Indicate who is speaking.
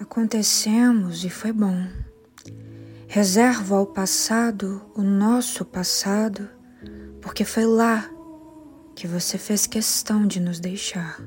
Speaker 1: Acontecemos e foi bom. Reservo ao passado o nosso passado, porque foi lá que você fez questão de nos deixar.